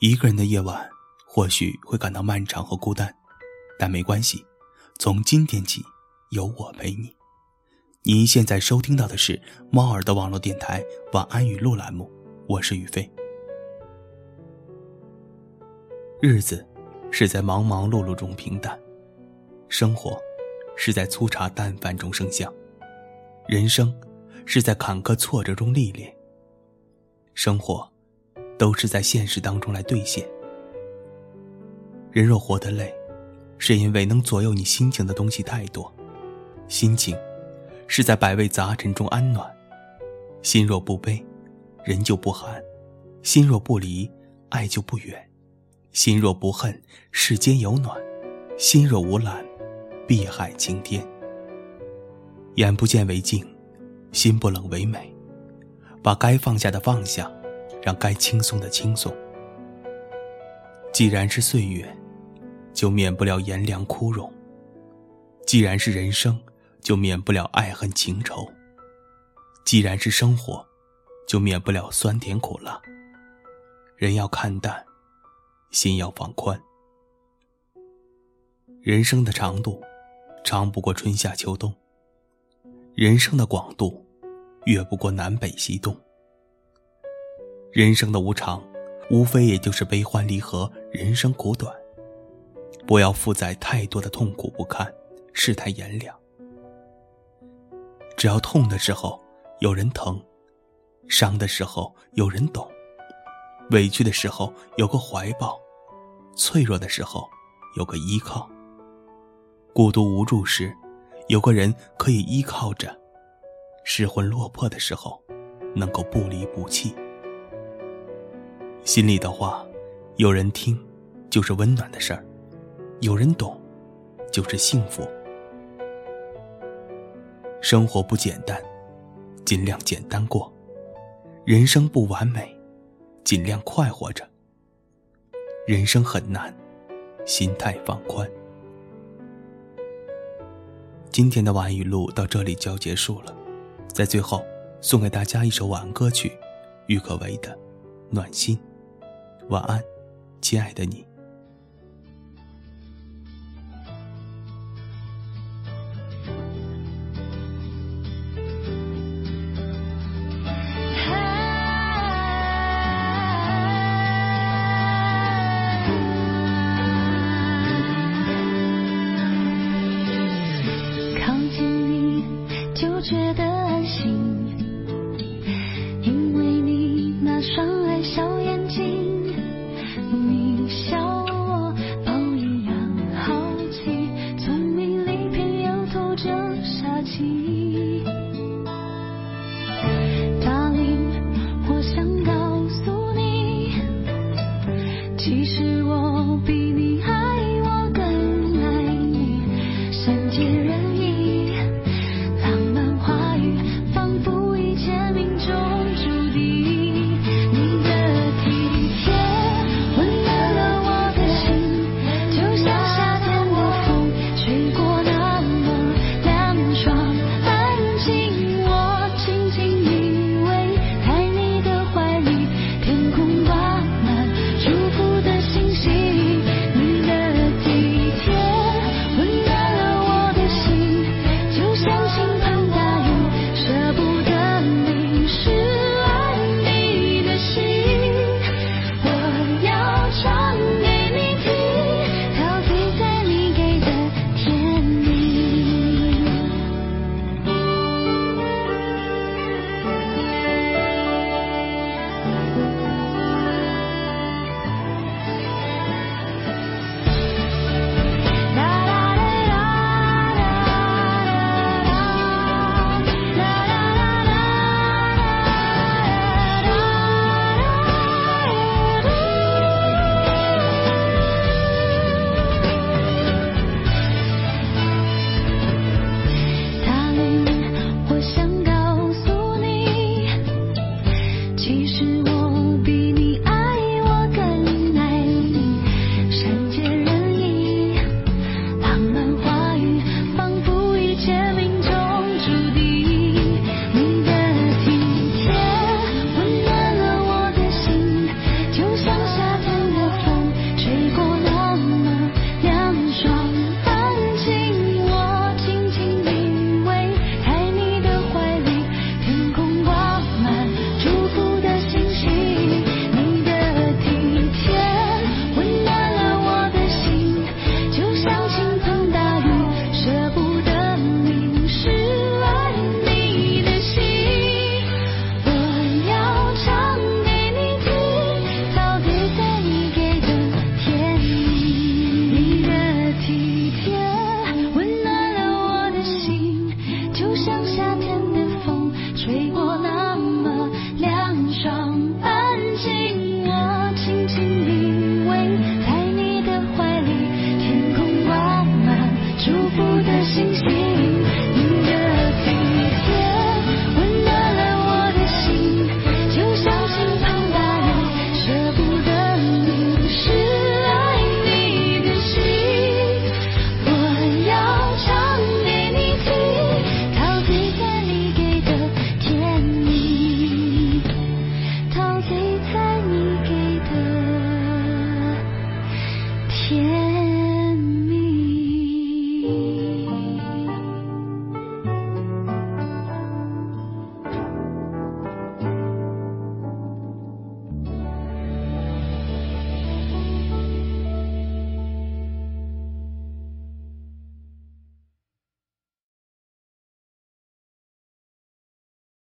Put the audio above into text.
一个人的夜晚或许会感到漫长和孤单，但没关系，从今天起有我陪你。您现在收听到的是猫耳的网络电台晚安语录栏目，我是宇飞。日子是在忙忙碌碌中平淡，生活是在粗茶淡饭中生香，人生是在坎坷挫折中历练。生活，都是在现实当中来兑现。人若活得累，是因为能左右你心情的东西太多。心情，是在百味杂陈中安暖。心若不悲，人就不寒；心若不离，爱就不远；心若不恨，世间有暖；心若无澜，碧海晴天。眼不见为净，心不冷为美。把该放下的放下，让该轻松的轻松。既然是岁月，就免不了炎凉枯荣；既然是人生，就免不了爱恨情仇；既然是生活，就免不了酸甜苦辣。人要看淡，心要放宽。人生的长度，长不过春夏秋冬；人生的广度，越不过南北西东。人生的无常，无非也就是悲欢离合。人生苦短，不要负载太多的痛苦不堪，世态炎凉。只要痛的时候有人疼，伤的时候有人懂，委屈的时候有个怀抱，脆弱的时候有个依靠，孤独无助时有个人可以依靠着。失魂落魄的时候，能够不离不弃。心里的话，有人听，就是温暖的事儿；有人懂，就是幸福。生活不简单，尽量简单过；人生不完美，尽量快活着。人生很难，心态放宽。今天的晚语录到这里就要结束了。在最后，送给大家一首晚安歌曲，郁可唯的《暖心》。晚安，亲爱的你。靠近你，就觉这。夏天。像夏天的风吹过那么凉爽安静我轻轻依偎在你的怀里天空挂满祝福的星星。